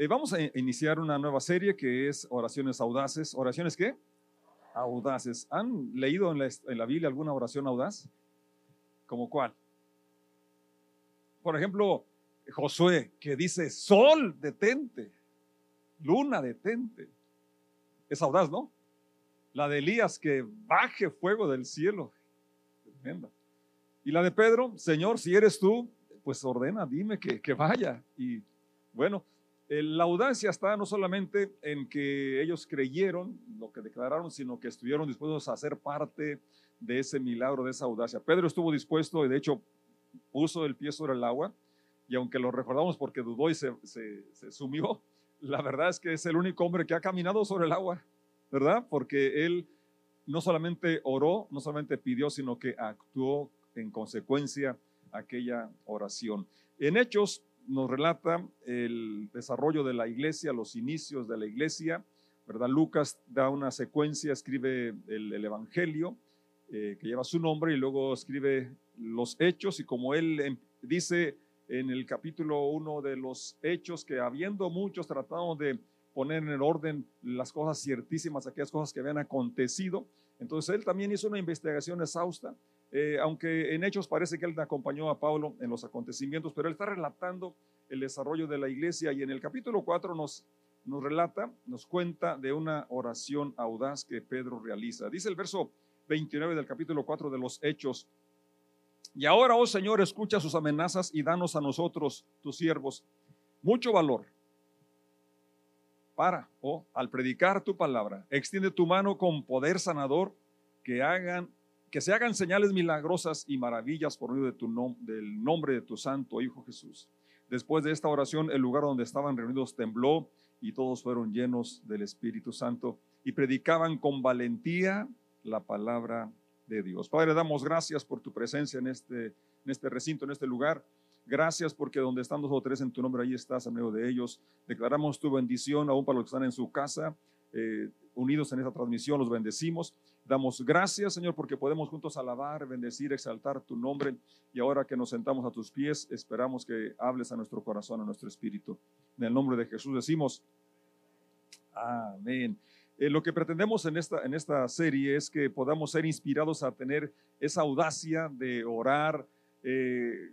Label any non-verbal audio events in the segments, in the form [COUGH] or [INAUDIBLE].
Eh, vamos a iniciar una nueva serie que es oraciones audaces. ¿Oraciones qué? Audaces. ¿Han leído en la, Biblia alguna oración audaz? ¿Como cuál? Por ejemplo, Josué, que dice, sol, detente, luna, detente. Es audaz, ¿no? La de Elías, que baje fuego del cielo. Tremenda. Y la de Pedro, Señor, si eres tú, pues ordena, dime que vaya. Y bueno, la audacia está no solamente en que ellos creyeron lo que declararon, sino que estuvieron dispuestos a ser parte de ese milagro, de esa audacia. Pedro estuvo dispuesto y de hecho puso el pie sobre el agua y aunque lo recordamos porque dudó y se, se, sumió, la verdad es que es el único hombre que ha caminado sobre el agua, ¿verdad? Porque él no solamente oró, no solamente pidió, sino que actuó en consecuencia aquella oración. En Hechos nos relata el desarrollo de la iglesia, los inicios de la iglesia, ¿verdad? Lucas da una secuencia, escribe el, Evangelio eh, que lleva su nombre y luego escribe los hechos y como él em, dice en el capítulo 1 de los hechos que habiendo muchos tratado de poner en orden las cosas ciertísimas, aquellas cosas que habían acontecido, entonces él también hizo una investigación exhausta eh, aunque en Hechos parece que él acompañó a Pablo en los acontecimientos, pero él está relatando el desarrollo de la iglesia y en el capítulo 4 nos, nos relata, nos cuenta de una oración audaz que Pedro realiza. Dice el verso 29 del capítulo 4 de los Hechos, y ahora, oh Señor, escucha sus amenazas y danos a nosotros, tus siervos, mucho valor para, oh, al predicar tu palabra, extiende tu mano con poder sanador, que hagan que se hagan señales milagrosas y maravillas por medio del nombre de tu santo Hijo Jesús. Después de esta oración, el lugar donde estaban reunidos tembló y todos fueron llenos del Espíritu Santo y predicaban con valentía la palabra de Dios. Padre, damos gracias por tu presencia en este, en este recinto, en este lugar. Gracias porque donde están dos o tres en tu nombre, ahí estás en medio de ellos. Declaramos tu bendición aún para los que están en su casa. Eh, unidos en esta transmisión, los bendecimos. Damos gracias, Señor, porque podemos juntos alabar, bendecir, exaltar tu nombre. Y ahora que nos sentamos a tus pies, esperamos que hables a nuestro corazón, a nuestro espíritu. En el nombre de Jesús decimos, amén. Eh, lo que pretendemos en esta, en esta serie es que podamos ser inspirados a tener esa audacia de orar eh,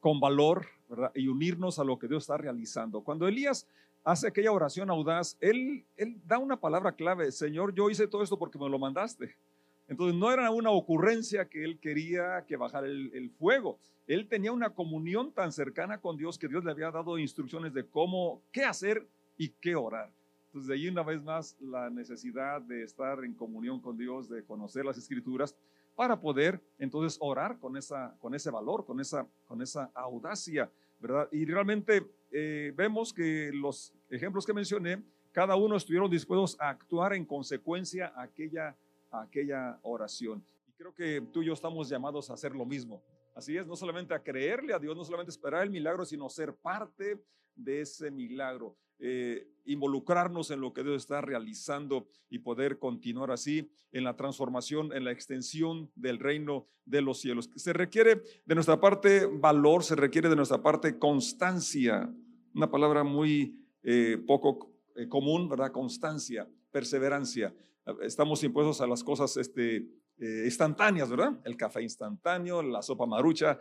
con valor y unirnos a lo que Dios está realizando. Cuando Elías hace aquella oración audaz, él, él da una palabra clave, Señor, yo hice todo esto porque me lo mandaste. Entonces no era una ocurrencia que él quería que bajara el, el, fuego. Él tenía una comunión tan cercana con Dios que Dios le había dado instrucciones de cómo, qué hacer y qué orar. Entonces de ahí una vez más la necesidad de estar en comunión con Dios, de conocer las escrituras para poder entonces orar con, esa, con ese valor, con esa, con esa audacia, ¿verdad? Y realmente eh, vemos que los ejemplos que mencioné, cada uno estuvieron dispuestos a actuar en consecuencia a aquella, aquella oración. Y creo que tú y yo estamos llamados a hacer lo mismo. Así es, no solamente a creerle a Dios, no solamente esperar el milagro, sino ser parte de ese milagro. Eh, involucrarnos en lo que Dios está realizando y poder continuar así en la transformación, en la extensión del reino de los cielos. Se requiere de nuestra parte valor, se requiere de nuestra parte constancia, una palabra muy eh, poco eh, común, ¿verdad? Constancia, perseverancia. Estamos impuestos a las cosas este, instantáneas, ¿verdad? El café instantáneo, la sopa marucha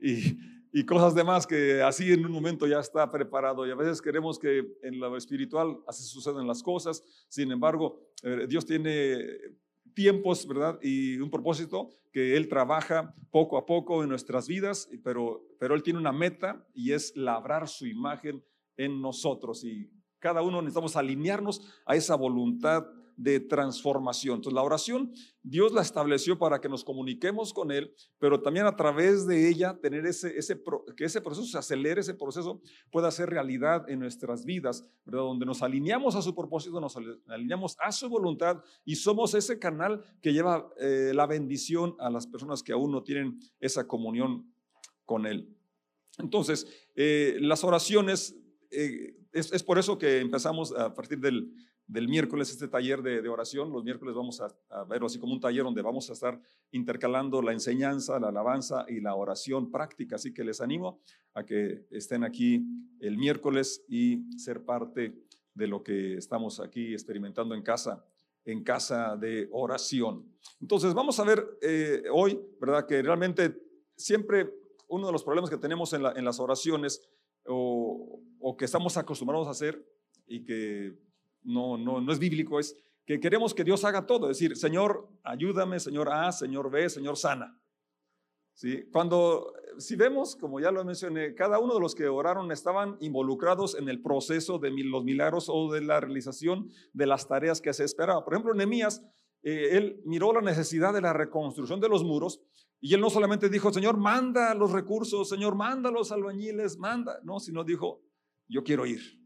y y cosas demás que así en un momento ya está preparado. Y a veces queremos que en lo espiritual así suceden las cosas. Sin embargo, eh, Dios tiene tiempos, ¿verdad? Y un propósito que Él trabaja poco a poco en nuestras vidas, pero, pero Él tiene una meta y es labrar su imagen en nosotros. Y cada uno necesitamos alinearnos a esa voluntad de transformación. Entonces, la oración, Dios la estableció para que nos comuniquemos con Él, pero también a través de ella tener ese, ese que ese proceso se acelere, ese proceso pueda ser realidad en nuestras vidas, ¿verdad? Donde nos alineamos a su propósito, nos alineamos a su voluntad y somos ese canal que lleva eh, la bendición a las personas que aún no tienen esa comunión con Él. Entonces, eh, las oraciones eh, es, es, por eso que empezamos a partir del, del miércoles este taller de, oración. Los miércoles vamos a, a, verlo así como un taller donde vamos a estar intercalando la enseñanza, la alabanza y la oración práctica. Así que les animo a que estén aquí el miércoles y ser parte de lo que estamos aquí experimentando en casa, en casa de oración. Entonces vamos a ver eh, hoy, ¿verdad? Que realmente siempre uno de los problemas que tenemos en, en las oraciones o, o que estamos acostumbrados a hacer y que no, no, no es bíblico, es que queremos que Dios haga todo, es decir, Señor, ayúdame, Señor A, Señor B, Señor sana. ¿Sí? Cuando, si vemos, como ya lo mencioné, cada uno de los que oraron estaban involucrados en el proceso de los milagros o de la realización de las tareas que se esperaba. Por ejemplo, Nehemías, eh, él miró la necesidad de la reconstrucción de los muros y él no solamente dijo, Señor, manda los recursos, Señor, manda los albañiles, manda, no, sino dijo, yo quiero ir.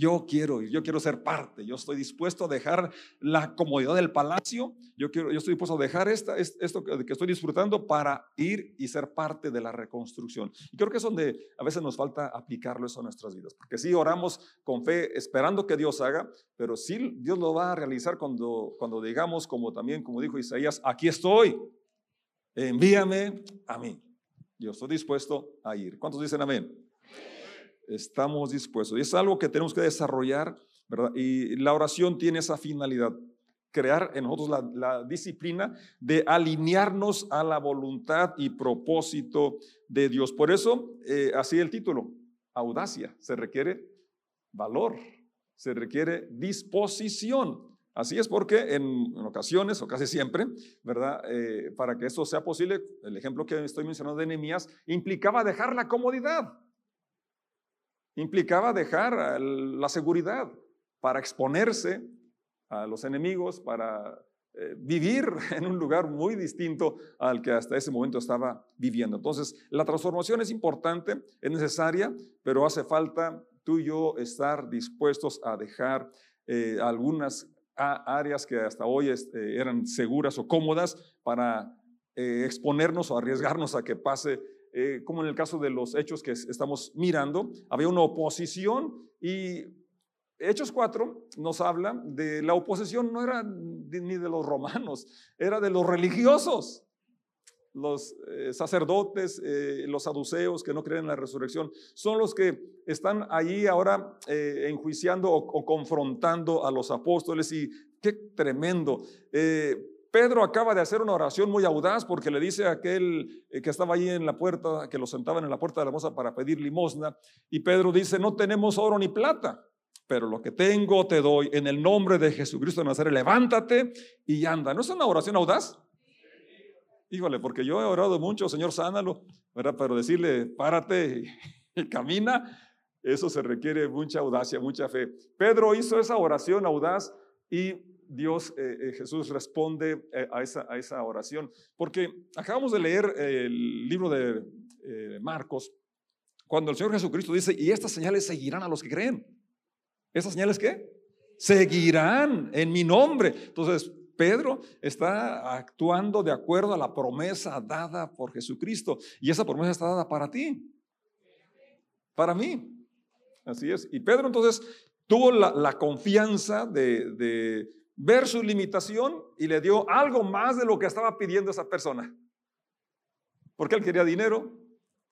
Yo quiero ir, yo quiero ser parte, yo estoy dispuesto a dejar la comodidad del palacio, yo, quiero, yo estoy dispuesto a dejar esta, esto que estoy disfrutando para ir y ser parte de la reconstrucción. Y creo que es donde a veces nos falta aplicarlo eso a nuestras vidas, porque sí oramos con fe esperando que Dios haga, pero sí Dios lo va a realizar cuando, cuando digamos, como también, como dijo Isaías, aquí estoy, envíame a mí. Yo estoy dispuesto a ir. ¿Cuántos dicen amén? Estamos dispuestos. Y es algo que tenemos que desarrollar, ¿verdad? Y la oración tiene esa finalidad, crear en nosotros la, disciplina de alinearnos a la voluntad y propósito de Dios. Por eso, eh, así el título, audacia, se requiere valor, se requiere disposición. Así es porque en, ocasiones, o casi siempre, ¿verdad? Eh, para que esto sea posible, el ejemplo que estoy mencionando de Nehemías implicaba dejar la comodidad implicaba dejar la seguridad para exponerse a los enemigos, para eh, vivir [LAUGHS] en un lugar muy distinto al que hasta ese momento estaba viviendo. Entonces, la transformación es importante, es necesaria, pero hace falta tú y yo estar dispuestos a dejar eh, algunas áreas que hasta hoy este, eran seguras o cómodas para eh, exponernos o arriesgarnos a que pase eh, como en el caso de los hechos que estamos mirando, había una oposición y Hechos 4 nos habla de la oposición, no era ni de los romanos, era de los religiosos, los eh, sacerdotes, eh, los saduceos que no creen en la resurrección, son los que están allí ahora enjuiciando o, o, confrontando a los apóstoles y qué tremendo. Pedro acaba de hacer una oración muy audaz porque le dice a aquel eh, que estaba ahí en la puerta, que lo sentaban en la puerta de la moza para pedir limosna, y Pedro dice, no tenemos oro ni plata, pero lo que tengo te doy en el nombre de Jesucristo de Nazaret, levántate y anda. ¿No es una oración audaz? Híjole, porque yo he orado mucho, Señor, sánalo, ¿verdad? Pero decirle, párate y, [LAUGHS] y camina, eso se requiere mucha audacia, mucha fe. Pedro hizo esa oración audaz y Dios, eh, eh, Jesús responde eh, a, esa, a, esa, oración. Porque acabamos de leer el libro de eh, Marcos, cuando el Señor Jesucristo dice, y estas señales seguirán a los que creen. ¿Estas señales qué? Seguirán en mi nombre. Entonces, Pedro está actuando de acuerdo a la promesa dada por Jesucristo. Y esa promesa está dada para ti, para mí. Así es. Y Pedro entonces tuvo la, la confianza de, de ver su limitación y le dio algo más de lo que estaba pidiendo esa persona. Porque él quería dinero,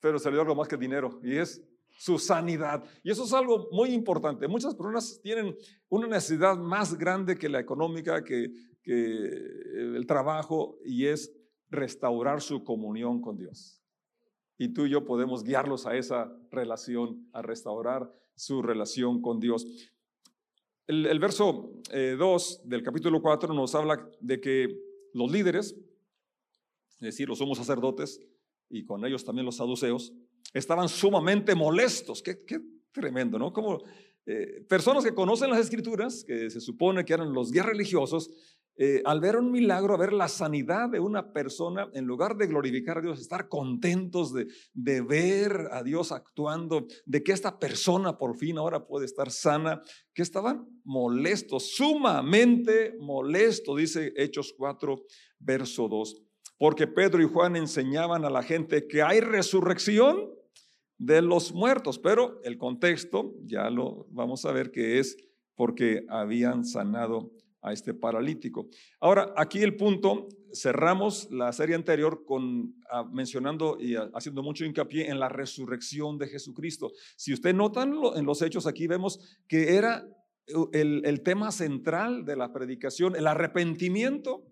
pero se le dio algo más que dinero y es su sanidad. Y eso es algo muy importante. Muchas personas tienen una necesidad más grande que la económica, que, que el trabajo, y es restaurar su comunión con Dios. Y tú y yo podemos guiarlos a esa relación, a restaurar su relación con Dios. El, verso 2 eh, del capítulo 4 nos habla de que los líderes, es decir, los somos sacerdotes y con ellos también los saduceos, estaban sumamente molestos. Qué, qué tremendo, ¿no? Como eh, personas que conocen las escrituras, que se supone que eran los guías religiosos, eh, al ver un milagro, a ver la sanidad de una persona, en lugar de glorificar a Dios, estar contentos de, de, ver a Dios actuando, de que esta persona por fin ahora puede estar sana, que estaban molestos, sumamente molestos, dice Hechos 4, verso 2, porque Pedro y Juan enseñaban a la gente que hay resurrección de los muertos, pero el contexto ya lo vamos a ver que es porque habían sanado a este paralítico. Ahora, aquí el punto, cerramos la serie anterior con ah, mencionando y haciendo mucho hincapié en la resurrección de Jesucristo. Si usted nota en los hechos, aquí vemos que era el, el tema central de la predicación, el arrepentimiento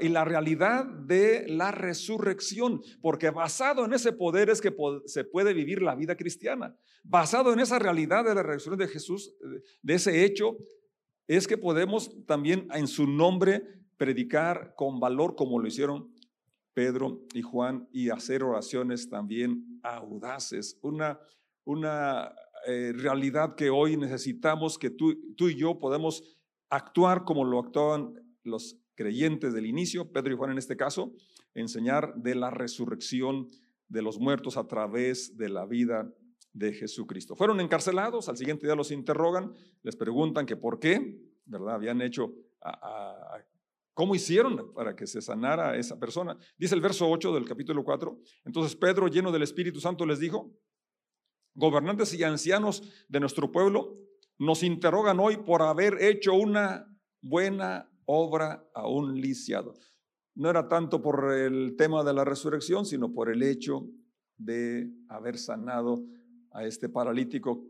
y la realidad de la resurrección, porque basado en ese poder es que se puede vivir la vida cristiana. Basado en esa realidad de la resurrección de Jesús, de ese hecho, es que podemos también en su nombre predicar con valor como lo hicieron Pedro y Juan y hacer oraciones también audaces. Una, una eh, realidad que hoy necesitamos que tú, tú y yo podemos actuar como lo actuaban los creyentes del inicio, Pedro y Juan en este caso, enseñar de la resurrección de los muertos a través de la vida de Jesucristo. Fueron encarcelados, al siguiente día los interrogan, les preguntan que por qué, ¿verdad? Habían hecho, ¿cómo hicieron para que se sanara esa persona? Dice el verso 8 del capítulo 4, entonces Pedro, lleno del Espíritu Santo, les dijo, gobernantes y ancianos de nuestro pueblo, nos interrogan hoy por haber hecho una buena obra a un lisiado. No era tanto por el tema de la resurrección, sino por el hecho de haber sanado a este paralítico.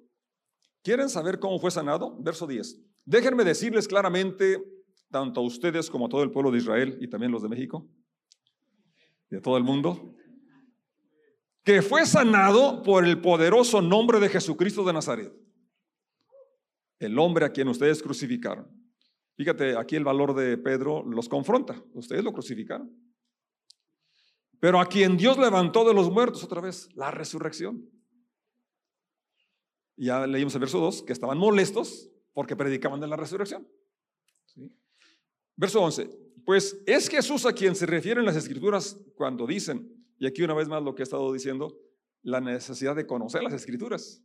¿Quieren saber cómo fue sanado? Verso 10. Déjenme decirles claramente, tanto a ustedes como a todo el pueblo de Israel y también los de México, de todo el mundo, que fue sanado por el poderoso nombre de Jesucristo de Nazaret, el hombre a quien ustedes crucificaron. Fíjate, aquí el valor de Pedro los confronta. Ustedes lo crucificaron. Pero a quien Dios levantó de los muertos otra vez, la resurrección. Ya leímos el verso 2, que estaban molestos porque predicaban de la resurrección. Verso 11, pues es Jesús a quien se refieren las escrituras cuando dicen, y aquí una vez más lo que he estado diciendo, la necesidad de conocer las escrituras.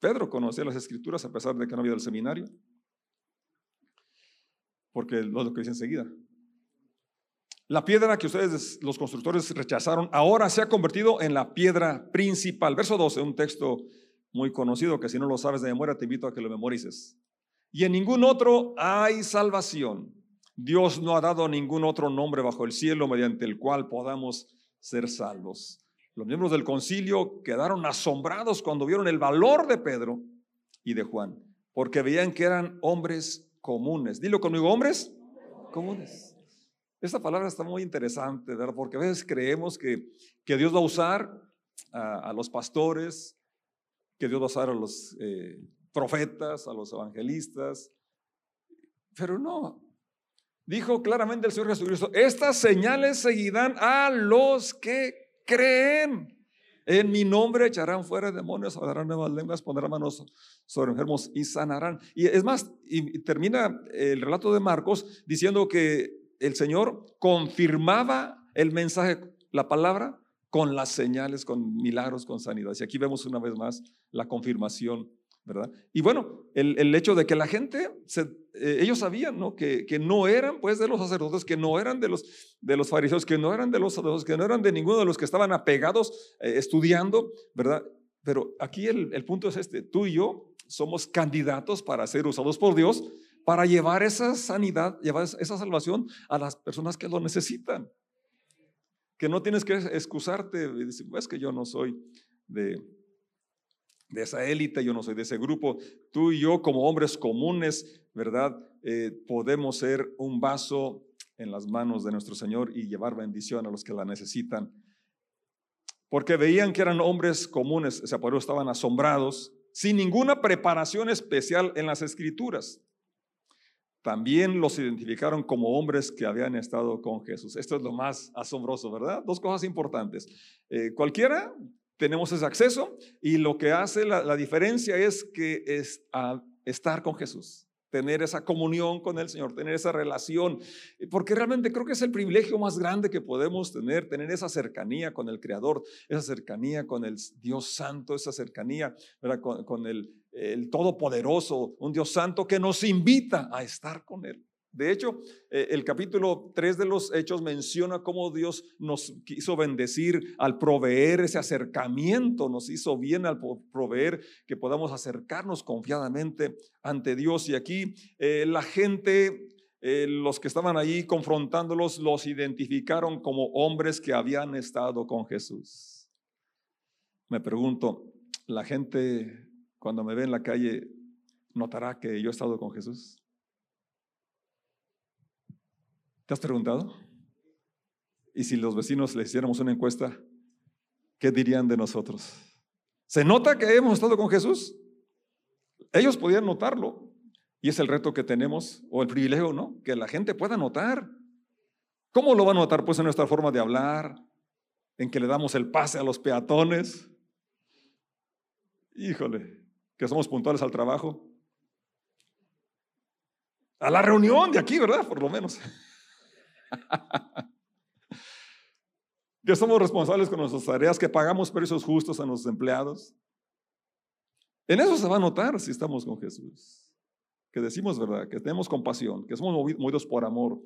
Pedro conocía las escrituras a pesar de que no había el seminario porque es lo que dice enseguida. La piedra que ustedes, los constructores, rechazaron, ahora se ha convertido en la piedra principal. Verso 12, un texto muy conocido que si no lo sabes de memoria te invito a que lo memorices. Y en ningún otro hay salvación. Dios no ha dado ningún otro nombre bajo el cielo mediante el cual podamos ser salvos. Los miembros del concilio quedaron asombrados cuando vieron el valor de Pedro y de Juan, porque veían que eran hombres comunes. Dilo conmigo, hombres comunes. Esta palabra está muy interesante. Porque a veces creemos que, que Dios va a usar a, los pastores, que Dios va a usar a los eh, profetas, a los evangelistas, pero no. Dijo claramente el Señor Jesucristo, estas señales seguirán a los que creen. En mi nombre echarán fuera demonios, hablarán nuevas lenguas, pondrán manos sobre enfermos y sanarán. Y es más, termina el relato de Marcos diciendo que el Señor confirmaba el mensaje, la palabra, con las señales, con milagros, con sanidad. Y aquí vemos una vez más la confirmación ¿verdad? Y bueno, el, hecho de que la gente, eh, ellos sabían, ¿no? Que, que, no eran pues de los sacerdotes, que no eran de los, de los fariseos, que no eran de los sacerdotes, que no eran de ninguno de los que estaban apegados eh, estudiando, ¿verdad? Pero aquí el, el punto es este, tú y yo somos candidatos para ser usados por Dios para llevar esa sanidad, llevar esa salvación a las personas que lo necesitan. Que no tienes que excusarte y decir, pues que yo no soy de, esa élite, yo no soy de ese grupo. Tú y yo como hombres comunes, ¿verdad? Eh, podemos ser un vaso en las manos de nuestro Señor y llevar bendición a los que la necesitan. Porque veían que eran hombres comunes, o sea, por eso estaban asombrados, sin ninguna preparación especial en las escrituras. También los identificaron como hombres que habían estado con Jesús. Esto es lo más asombroso, ¿verdad? Dos cosas importantes. Eh, cualquiera tenemos ese acceso y lo que hace la, diferencia es que es estar con Jesús, tener esa comunión con el Señor, tener esa relación, porque realmente creo que es el privilegio más grande que podemos tener, tener esa cercanía con el Creador, esa cercanía con el Dios Santo, esa cercanía con, el, el Todopoderoso, un Dios Santo que nos invita a estar con Él. De hecho, eh, el capítulo 3 de los Hechos menciona cómo Dios nos quiso bendecir al proveer ese acercamiento, nos hizo bien al proveer que podamos acercarnos confiadamente ante Dios. Y aquí eh, la gente, eh, los que estaban allí confrontándolos, los identificaron como hombres que habían estado con Jesús. Me pregunto, ¿la gente cuando me ve en la calle notará que yo he estado con Jesús? ¿Te has preguntado? Y si los vecinos le hiciéramos una encuesta, ¿qué dirían de nosotros? ¿Se nota que hemos estado con Jesús? Ellos podían notarlo. Y es el reto que tenemos, o el privilegio, ¿no? Que la gente pueda notar. ¿Cómo lo va a notar? Pues en nuestra forma de hablar, en que le damos el pase a los peatones. Híjole, que somos puntuales al trabajo. A la reunión de aquí, ¿verdad? Por lo menos. [LAUGHS] que somos responsables con nuestras tareas, que pagamos precios justos a nuestros empleados. En eso se va a notar si estamos con Jesús. Que decimos verdad, que tenemos compasión, que somos movidos por amor,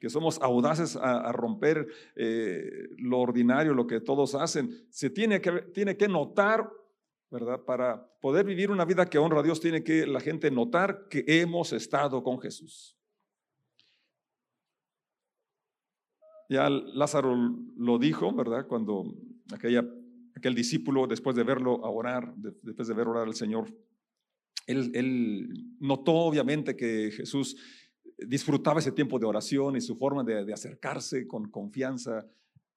que somos audaces a, romper eh, lo ordinario, lo que todos hacen. Se tiene que, tiene que notar, ¿verdad? Para poder vivir una vida que honra a Dios, tiene que la gente notar que hemos estado con Jesús. Ya Lázaro lo dijo, ¿verdad? Cuando aquella, aquel discípulo, después de verlo orar, después de ver orar al Señor, él, notó obviamente que Jesús disfrutaba ese tiempo de oración y su forma de, acercarse con confianza,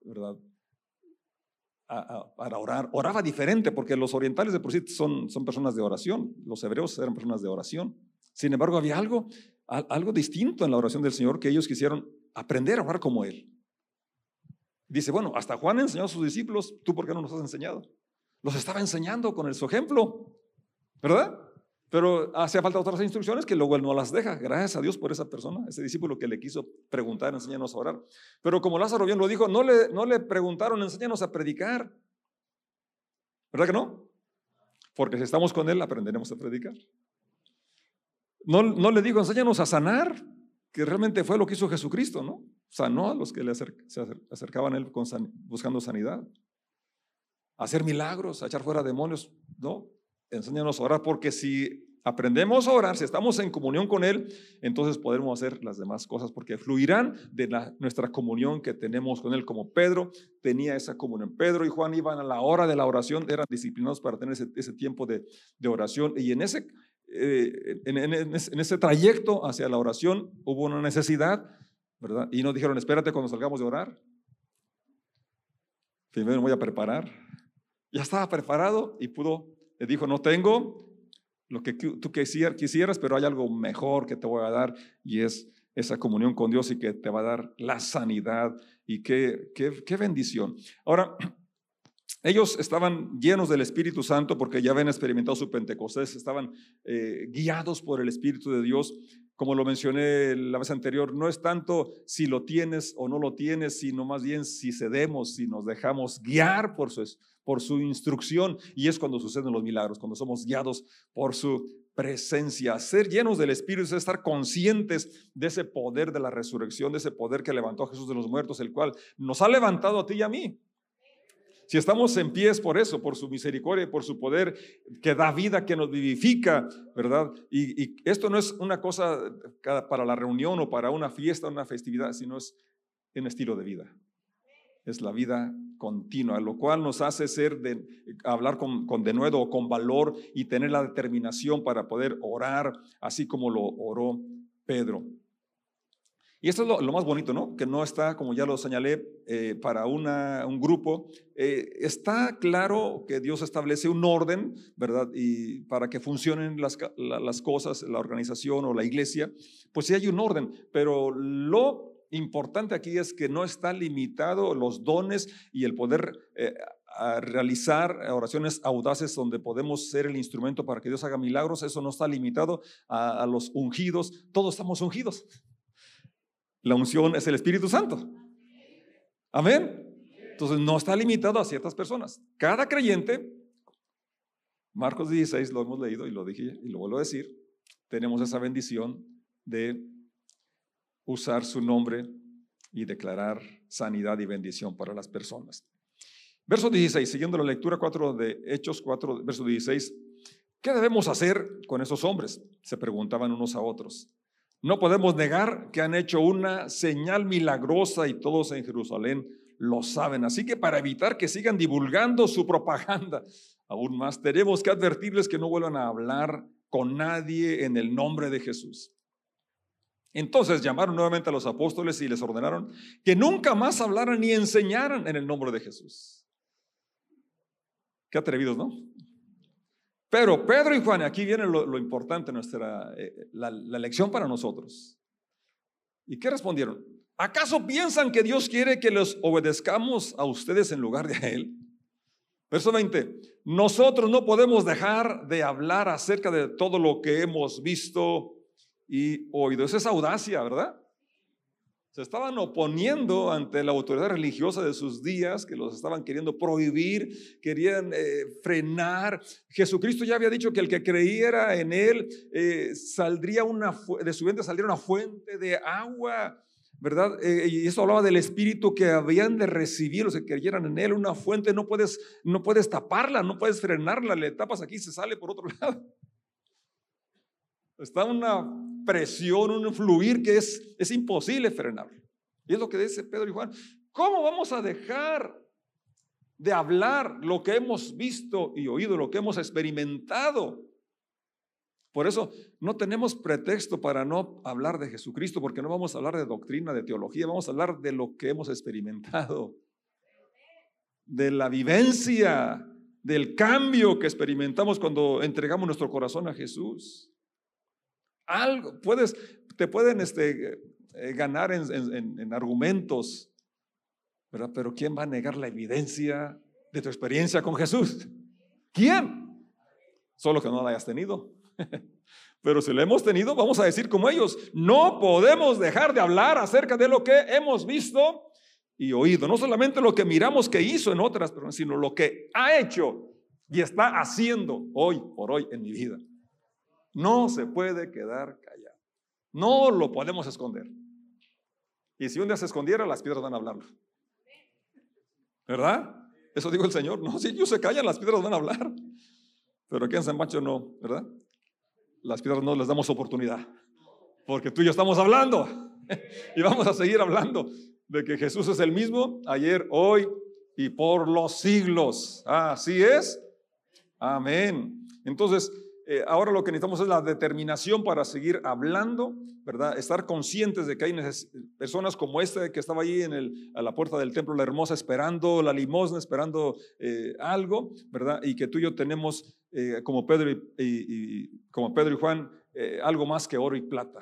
¿verdad? Para orar. Oraba diferente porque los orientales de por sí son, son personas de oración, los hebreos eran personas de oración. Sin embargo, había algo, algo distinto en la oración del Señor que ellos quisieron aprender a orar como Él. Dice, bueno, hasta Juan enseñó a sus discípulos, ¿tú por qué no nos has enseñado? Los estaba enseñando con su ejemplo, ¿verdad? Pero hacía falta otras instrucciones que luego él no las deja. Gracias a Dios por esa persona, ese discípulo que le quiso preguntar, enseñarnos a orar. Pero como Lázaro bien lo dijo, no le, no le preguntaron, enséñanos a predicar. ¿Verdad que no? Porque si estamos con él, aprenderemos a predicar. No, no le digo, enséñanos a sanar, que realmente fue lo que hizo Jesucristo, ¿no? sanó a los que le se acercaban a él buscando sanidad. hacer milagros, a echar fuera demonios, ¿no? Enséñanos a orar, porque si aprendemos a orar, si estamos en comunión con Él, entonces podremos hacer las demás cosas, porque fluirán de nuestra comunión que tenemos con Él, como Pedro tenía esa comunión. Pedro y Juan iban a la hora de la oración, eran disciplinados para tener ese, tiempo de, oración, y en ese, eh, en ese trayecto hacia la oración hubo una necesidad ¿verdad? Y nos dijeron, espérate cuando salgamos de orar. Primero me voy a preparar. Ya estaba preparado y pudo, dijo, no tengo lo que tú quisieras, pero hay algo mejor que te voy a dar y es esa comunión con Dios y que te va a dar la sanidad y qué, qué, bendición. Ahora, ellos estaban llenos del Espíritu Santo porque ya habían experimentado su Pentecostés, estaban eh, guiados por el Espíritu de Dios como lo mencioné la vez anterior, no es tanto si lo tienes o no lo tienes, sino más bien si cedemos, si nos dejamos guiar por su, por su instrucción. Y es cuando suceden los milagros, cuando somos guiados por su presencia. Ser llenos del Espíritu es estar conscientes de ese poder de la resurrección, de ese poder que levantó a Jesús de los muertos, el cual nos ha levantado a ti y a mí. Si estamos en pie es por eso, por su misericordia, por su poder que da vida, que nos vivifica, ¿verdad? Y, esto no es una cosa para la reunión o para una fiesta, una festividad, sino es un estilo de vida. Es la vida continua, lo cual nos hace ser de, hablar con, con denuedo o con valor y tener la determinación para poder orar, así como lo oró Pedro. Y esto es lo, más bonito, ¿no? Que no está, como ya lo señalé, eh, para una, un grupo. Eh, está claro que Dios establece un orden, ¿verdad? Y para que funcionen las, las cosas, la organización o la iglesia, pues sí hay un orden, pero lo importante aquí es que no está limitado los dones y el poder eh, a realizar oraciones audaces donde podemos ser el instrumento para que Dios haga milagros. Eso no está limitado a, a los ungidos. Todos estamos ungidos. La unción es el Espíritu Santo. Amén. Entonces no está limitado a ciertas personas. Cada creyente, Marcos 16 lo hemos leído y lo dije y lo vuelvo a decir, tenemos esa bendición de usar su nombre y declarar sanidad y bendición para las personas. Verso 16, siguiendo la lectura 4 de Hechos 4, verso 16, ¿qué debemos hacer con esos hombres? Se preguntaban unos a otros. No podemos negar que han hecho una señal milagrosa y todos en Jerusalén lo saben. Así que para evitar que sigan divulgando su propaganda, aún más tenemos que advertirles que no vuelvan a hablar con nadie en el nombre de Jesús. Entonces llamaron nuevamente a los apóstoles y les ordenaron que nunca más hablaran ni enseñaran en el nombre de Jesús. Qué atrevidos, ¿no? Pero Pedro y Juan, aquí viene lo, importante, nuestra, eh, la, lección para nosotros. ¿Y qué respondieron? ¿Acaso piensan que Dios quiere que los obedezcamos a ustedes en lugar de a Él? Verso 20, nosotros no podemos dejar de hablar acerca de todo lo que hemos visto y oído. Esa es audacia, ¿verdad? Se estaban oponiendo ante la autoridad religiosa de sus días, que los estaban queriendo prohibir, querían eh, frenar. Jesucristo ya había dicho que el que creyera en él eh, saldría una de su vientre saldría una fuente de agua. ¿verdad? Eh, y eso hablaba del espíritu que habían de recibir los que creyeran en él, una fuente, no puedes, no puedes taparla, no puedes frenarla, le tapas aquí y se sale por otro [LAUGHS] lado. Está una presión, un fluir que es, es imposible frenar. Y es lo que dice Pedro y Juan. ¿Cómo vamos a dejar de hablar lo que hemos visto y oído, lo que hemos experimentado? Por eso no tenemos pretexto para no hablar de Jesucristo, porque no vamos a hablar de doctrina, de teología, vamos a hablar de lo que hemos experimentado, de la vivencia, del cambio que experimentamos cuando entregamos nuestro corazón a Jesús. Algo, puedes, te pueden este, eh, ganar en, argumentos. Pero ¿quién va a negar la evidencia de tu experiencia con Jesús? ¿Quién? Solo que no la hayas tenido. [LAUGHS] Pero si la hemos tenido, vamos a decir como ellos, no podemos dejar de hablar acerca de lo que hemos visto y oído. No solamente lo que miramos que hizo en otras personas, sino lo que ha hecho y está haciendo hoy por hoy en mi vida. No se puede quedar callado. No lo podemos esconder. Y si un día se escondiera, las piedras van a hablar. ¿Verdad? Eso dijo el Señor. No, si ellos se callan, las piedras van a hablar. Pero aquí en San Pancho no, ¿verdad? Las piedras no les damos oportunidad. Porque tú y yo estamos hablando. [LAUGHS] y vamos a seguir hablando de que Jesús es el mismo ayer, hoy y por los siglos. Así es. Amén. Entonces, eh, ahora lo que necesitamos es la determinación para seguir hablando, ¿verdad? Estar conscientes de que hay personas como esta que estaba ahí en a la puerta del templo La Hermosa esperando la limosna, esperando eh, algo, ¿verdad? Y que tú y yo tenemos, eh, como, Pedro y, como Pedro y Juan, algo más que oro y plata.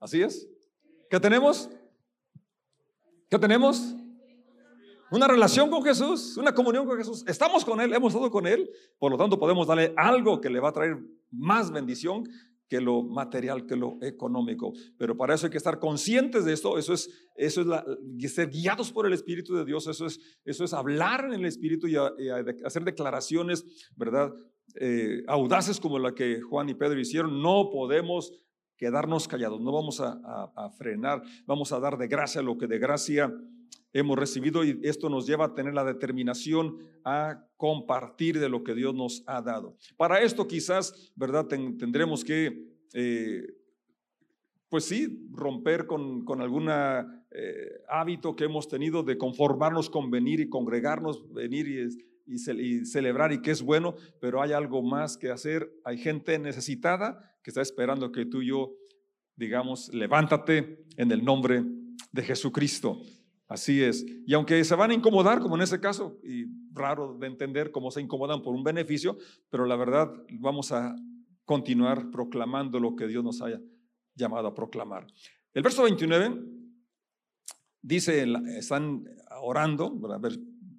¿Así es? ¿Qué tenemos? ¿Qué tenemos? Una relación con Jesús, una comunión con Jesús. Estamos con Él, hemos estado con Él. Por lo tanto, podemos darle algo que le va a traer más bendición que lo material, que lo económico. Pero para eso hay que estar conscientes de esto. Eso es, eso es la, ser guiados por el Espíritu de Dios. Eso es, eso es hablar en el Espíritu y, hacer declaraciones, ¿verdad? Eh, audaces como la que Juan y Pedro hicieron. No podemos quedarnos callados. No vamos a, a frenar. Vamos a dar de gracia lo que de gracia hemos recibido y esto nos lleva a tener la determinación a compartir de lo que Dios nos ha dado. Para esto quizás, ¿verdad? tendremos que, eh, pues sí, romper con, con algún eh, hábito que hemos tenido de conformarnos con venir y congregarnos, venir y, y celebrar y que es bueno, pero hay algo más que hacer. Hay gente necesitada que está esperando que tú y yo digamos, levántate en el nombre de Jesucristo. Así es. Y aunque se van a incomodar, como en ese caso, y raro de entender cómo se incomodan por un beneficio, pero la verdad vamos a continuar proclamando lo que Dios nos haya llamado a proclamar. El verso 29 dice, están orando,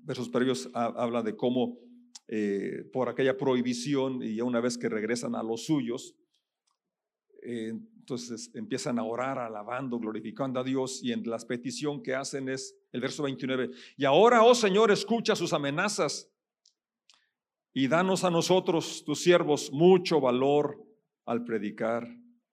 versos previos habla de cómo eh, por aquella prohibición y ya una vez que regresan a los suyos, eh, entonces empiezan a orar, alabando, glorificando a Dios y en la petición que hacen es el verso 29. Y ahora, oh Señor, escucha sus amenazas y danos a nosotros, tus siervos, mucho valor al predicar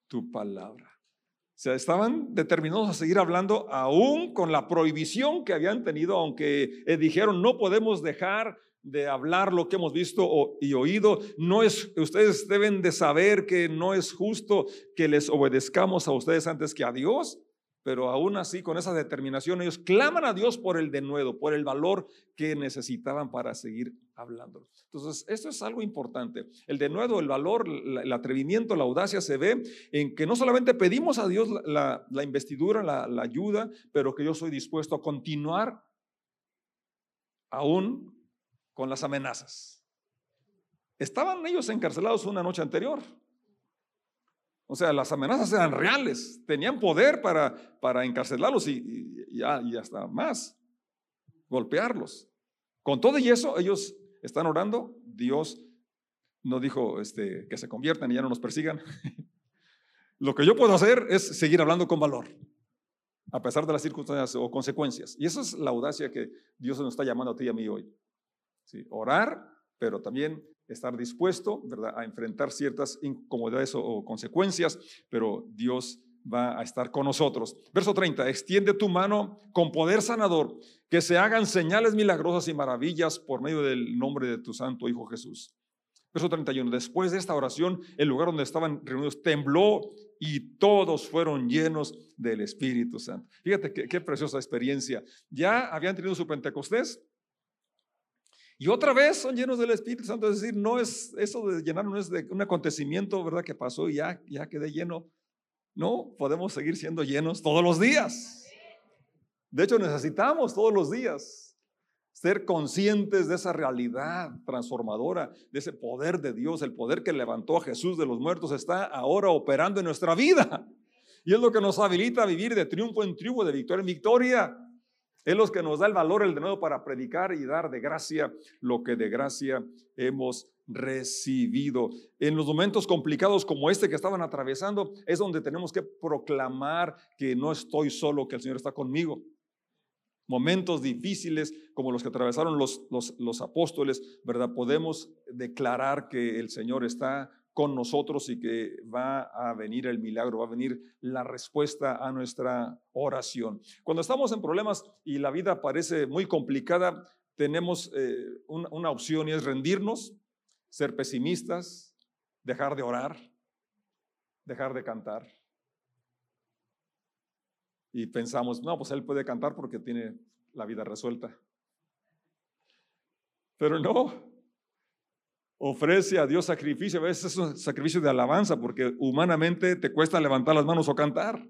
tu palabra. O sea, estaban determinados a seguir hablando aún con la prohibición que habían tenido, aunque dijeron no podemos dejar de hablar lo que hemos visto y oído. No es, ustedes deben de saber que no es justo que les obedezcamos a ustedes antes que a Dios pero aún así con esa determinación ellos claman a Dios por el denuedo, por el valor que necesitaban para seguir hablando. Entonces, esto es algo importante. El denuedo, el valor, el atrevimiento, la audacia se ve en que no solamente pedimos a Dios la, investidura, la, la ayuda, pero que yo soy dispuesto a continuar aún con las amenazas. Estaban ellos encarcelados una noche anterior. O sea, las amenazas eran reales, tenían poder para, para encarcelarlos y, y, hasta más, golpearlos. Con todo y eso, ellos están orando, Dios no dijo este, que se conviertan y ya no nos persigan. [LAUGHS] Lo que yo puedo hacer es seguir hablando con valor, a pesar de las circunstancias o consecuencias. Y esa es la audacia que Dios nos está llamando a ti y a mí hoy. ¿Sí? Orar, pero también estar dispuesto ¿verdad? a enfrentar ciertas incomodidades o, consecuencias, pero Dios va a estar con nosotros. Verso 30, extiende tu mano con poder sanador, que se hagan señales milagrosas y maravillas por medio del nombre de tu santo Hijo Jesús. Verso 31, después de esta oración, el lugar donde estaban reunidos tembló y todos fueron llenos del Espíritu Santo. Fíjate qué, qué preciosa experiencia. Ya habían tenido su Pentecostés, y otra vez son llenos del Espíritu Santo, es decir, no es eso de llenar, no es de un acontecimiento, ¿verdad? Que pasó y ya, ya quedé lleno. No, podemos seguir siendo llenos todos los días. De hecho, necesitamos todos los días ser conscientes de esa realidad transformadora, de ese poder de Dios, el poder que levantó a Jesús de los muertos está ahora operando en nuestra vida. Y es lo que nos habilita a vivir de triunfo en triunfo, de victoria en victoria. Es lo que nos da el valor, el de nuevo para predicar y dar de gracia lo que de gracia hemos recibido. En los momentos complicados como este que estaban atravesando, es donde tenemos que proclamar que no estoy solo, que el Señor está conmigo. Momentos difíciles como los que atravesaron los, los, los apóstoles, ¿verdad? Podemos declarar que el Señor está con nosotros y que va a venir el milagro, va a venir la respuesta a nuestra oración. Cuando estamos en problemas y la vida parece muy complicada, tenemos eh, una, opción y es rendirnos, ser pesimistas, dejar de orar, dejar de cantar. Y pensamos, no, pues él puede cantar porque tiene la vida resuelta. Pero no, ofrece a Dios sacrificio, a veces es un sacrificio de alabanza, porque humanamente te cuesta levantar las manos o cantar.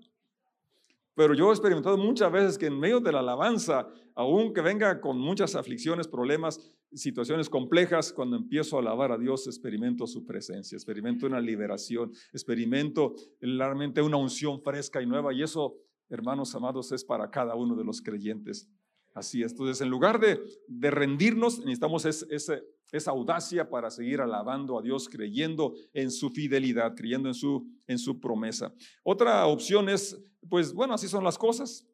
Pero yo he experimentado muchas veces que en medio de la alabanza, aunque venga con muchas aflicciones, problemas, situaciones complejas, cuando empiezo a alabar a Dios, experimento su presencia, experimento una liberación, experimento realmente una unción fresca y nueva. Y eso, hermanos amados, es para cada uno de los creyentes. Así es. Entonces, en lugar de, de rendirnos, necesitamos esa audacia para seguir alabando a Dios, creyendo en su fidelidad, creyendo en su, en su promesa. Otra opción es, pues bueno, así son las cosas.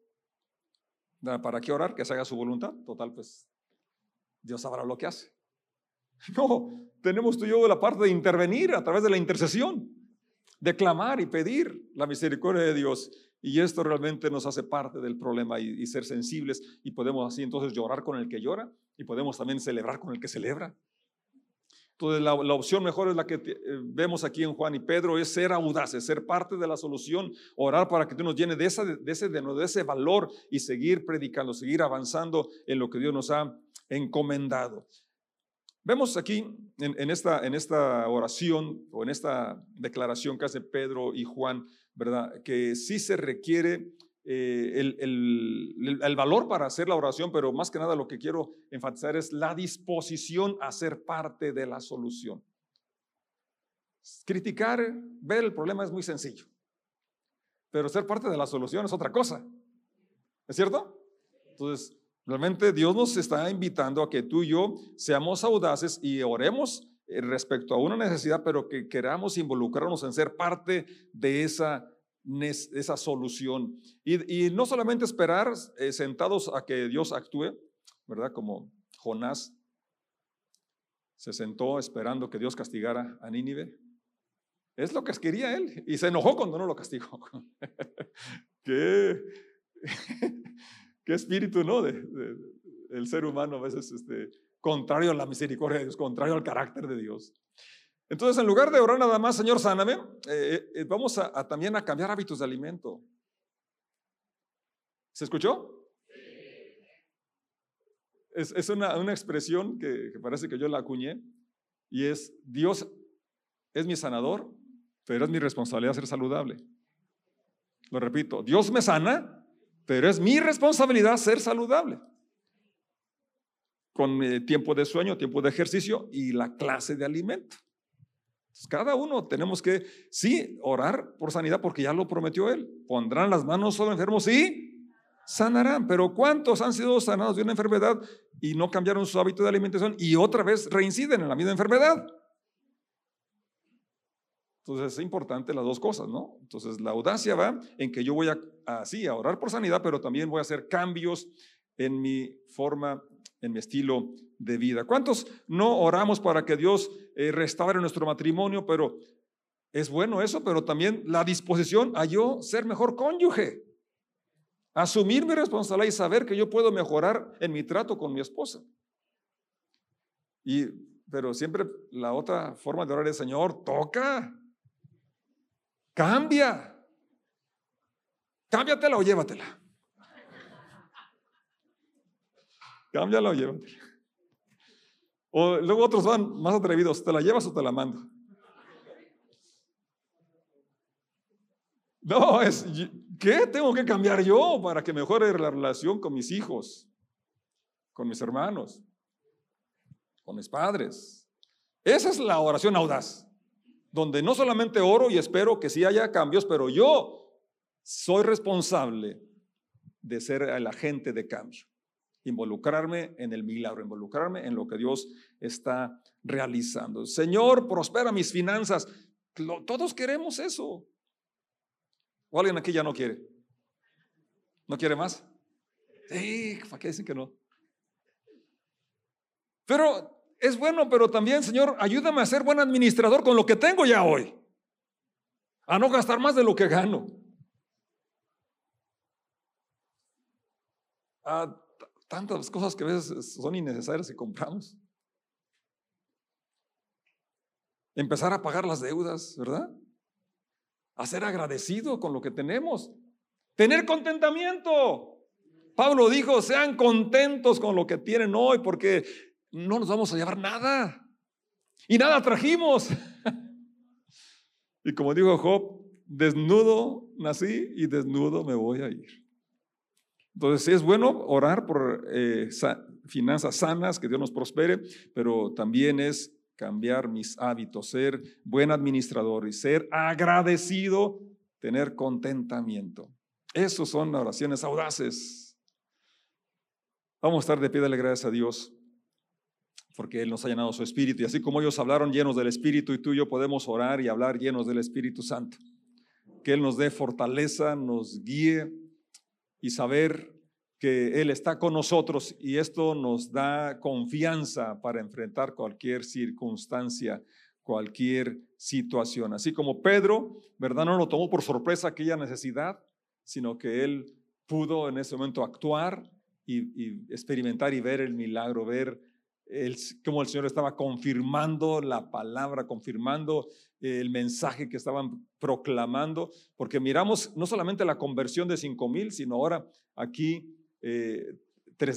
¿Para qué orar? Que se haga su voluntad. Total, pues Dios sabrá lo que hace. [LAUGHS] No, tenemos tú y yo la parte de intervenir a través de la intercesión, de clamar y pedir la misericordia de Dios. Y esto realmente nos hace parte del problema y, ser sensibles y podemos así entonces llorar con el que llora y podemos también celebrar con el que celebra. Entonces la, opción mejor es la que eh, vemos aquí en Juan y Pedro, es ser audaces, ser parte de la solución, orar para que tú nos llene de, esa, de, ese, de ese valor y seguir predicando, seguir avanzando en lo que Dios nos ha encomendado. Vemos aquí en, esta, en esta oración o en esta declaración que hace Pedro y Juan, ¿verdad? Que sí se requiere eh, el, el, valor para hacer la oración, pero más que nada lo que quiero enfatizar es la disposición a ser parte de la solución. Criticar, ver el problema es muy sencillo, pero ser parte de la solución es otra cosa. ¿Es cierto? Entonces, realmente Dios nos está invitando a que tú y yo seamos audaces y oremos respecto a una necesidad, pero que queramos involucrarnos en ser parte de esa esa solución. Y, no solamente esperar eh, sentados a que Dios actúe, ¿verdad? Como Jonás se sentó esperando que Dios castigara a Nínive. Es lo que quería él. Y se enojó cuando no lo castigó. [LAUGHS] qué, [LAUGHS] qué espíritu, ¿no? De, el ser humano a veces este, contrario a la misericordia de Dios, contrario al carácter de Dios. Entonces, en lugar de orar nada más, Señor, sáname, eh, eh, vamos a, también a cambiar hábitos de alimento. ¿Se escuchó? Es, es una, una, expresión que, que parece que yo la acuñé y es, Dios es mi sanador, pero es mi responsabilidad ser saludable. Lo repito, Dios me sana, pero es mi responsabilidad ser saludable. Con eh, tiempo de sueño, tiempo de ejercicio y la clase de alimento. cada uno tenemos que, sí, orar por sanidad porque ya lo prometió Él. Pondrán las manos sobre enfermos y sanarán. Pero ¿cuántos han sido sanados de una enfermedad y no cambiaron su hábito de alimentación y otra vez reinciden en la misma enfermedad? Entonces es importante las dos cosas, ¿no? Entonces la audacia va en que yo voy a, así, a orar por sanidad, pero también voy a hacer cambios en mi forma, en mi estilo de vida. ¿Cuántos no oramos para que Dios eh, restaure nuestro matrimonio? Pero es bueno eso, pero también la disposición a yo ser mejor cónyuge. Asumir mi responsabilidad y saber que yo puedo mejorar en mi trato con mi esposa. Y, pero siempre la otra forma de orar es, Señor, toca, Cambia. Cámbiatela o llévatela. Cámbiala o. O luego otros van más atrevidos, ¿te la llevas o te la mando? No, es, ¿qué tengo que cambiar yo para que mejore la relación con mis hijos, con mis hermanos, con mis padres? Esa es la oración audaz donde no solamente oro y espero que sí haya cambios, pero yo soy responsable de ser el agente de cambio, involucrarme en el milagro, involucrarme en lo que Dios está realizando. Señor, prospera mis finanzas. Todos queremos eso. ¿O alguien aquí ya no quiere? ¿No quiere más? Sí, ¿para qué dicen que no? Pero es bueno, pero también, Señor, ayúdame a ser buen administrador con lo que tengo ya hoy. A no gastar más de lo que gano. A tantas cosas que a veces son innecesarias y compramos. Empezar a pagar las deudas, ¿verdad? A ser agradecido con lo que tenemos. Tener contentamiento. Pablo dijo, sean contentos con lo que tienen hoy, porque no nos vamos a llevar nada. Y nada trajimos. [LAUGHS] y como dijo Job, desnudo nací y desnudo me voy a ir. Entonces es bueno orar por eh, finanzas sanas, que Dios nos prospere, pero también es cambiar mis hábitos, ser buen administrador y ser agradecido, tener contentamiento. Esos son oraciones audaces. Vamos a estar de pie, dale gracias a Dios porque Él nos ha llenado su Espíritu. Y así como ellos hablaron llenos del Espíritu y tú y yo podemos orar y hablar llenos del Espíritu Santo. Que Él nos dé fortaleza, nos guíe y saber que Él está con nosotros y esto nos da confianza para enfrentar cualquier circunstancia, cualquier situación. Así como Pedro, ¿verdad? No lo tomó por sorpresa aquella necesidad, sino que Él pudo en ese momento actuar y, experimentar y ver el milagro, ver el, el Señor estaba confirmando la palabra, confirmando el mensaje que estaban proclamando, porque miramos no solamente la conversión de cinco mil, sino ahora aquí eh,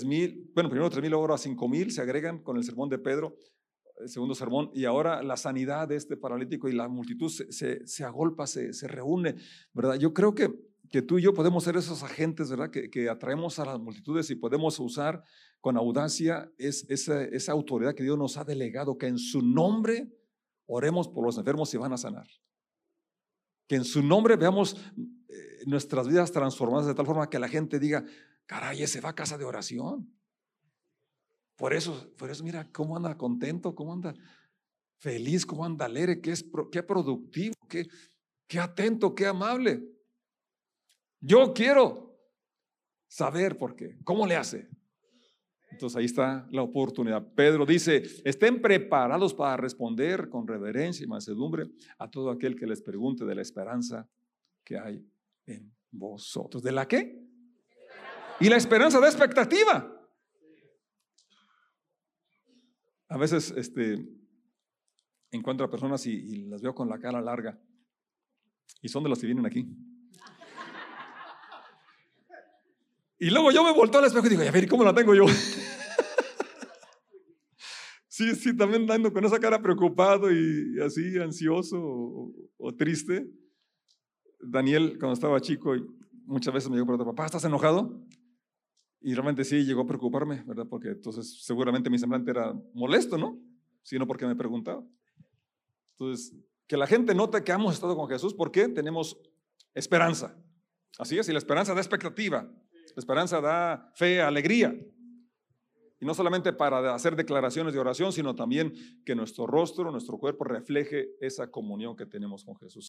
mil, bueno, primero tres mil, ahora cinco mil se agregan con el sermón de Pedro, el segundo sermón, y ahora la sanidad de este paralítico y la multitud se, agolpa, se reúne, ¿verdad? Yo creo que que tú y yo podemos ser esos agentes, ¿verdad? Que, que, atraemos a las multitudes y podemos usar con audacia es, esa, esa autoridad que Dios nos ha delegado, que en su nombre oremos por los enfermos y van a sanar. Que en su nombre veamos eh, nuestras vidas transformadas de tal forma que la gente diga, caray, ese va a casa de oración. Por eso, por eso mira cómo anda contento, cómo anda feliz, cómo anda alegre, qué, es, qué productivo, qué, qué atento, qué amable. Yo quiero saber por qué. ¿Cómo le hace? Entonces ahí está la oportunidad. Pedro dice, estén preparados para responder con reverencia y mansedumbre a todo aquel que les pregunte de la esperanza que hay en vosotros. ¿De la qué? Y la esperanza da expectativa. A veces este, encuentro a personas y, y las veo con la cara larga y son de los que vienen aquí. Y luego yo me volteo al espejo y digo, a ver, ¿cómo la tengo yo? [LAUGHS] sí, sí, también dando con esa cara preocupado y así ansioso o, triste. Daniel, cuando estaba chico, muchas veces me llegó a papá, ¿estás enojado? Y realmente sí, llegó a preocuparme, ¿verdad? Porque entonces seguramente mi semblante era molesto, ¿no? Sino porque me preguntaba. Entonces, que la gente note que hemos estado con Jesús porque tenemos esperanza. Así es, y la esperanza da expectativa. La esperanza da fe, alegría. Y no solamente para hacer declaraciones de oración, sino también que nuestro rostro, nuestro cuerpo refleje esa comunión que tenemos con Jesús.